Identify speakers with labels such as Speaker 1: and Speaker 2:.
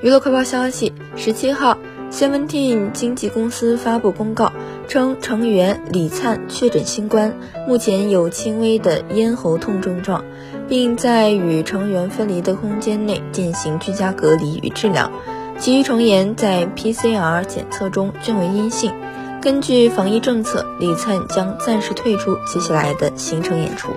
Speaker 1: 娱乐快报消息十七号 seventeen 经纪公司发布公告称成员李灿确诊新冠目前有轻微的咽喉痛症状并在与成员分离的空间内进行居家隔离与治疗。其余成员在 pcr 检测中均为阴性。根据防疫政策李灿将暂时退出接下来的行程演出。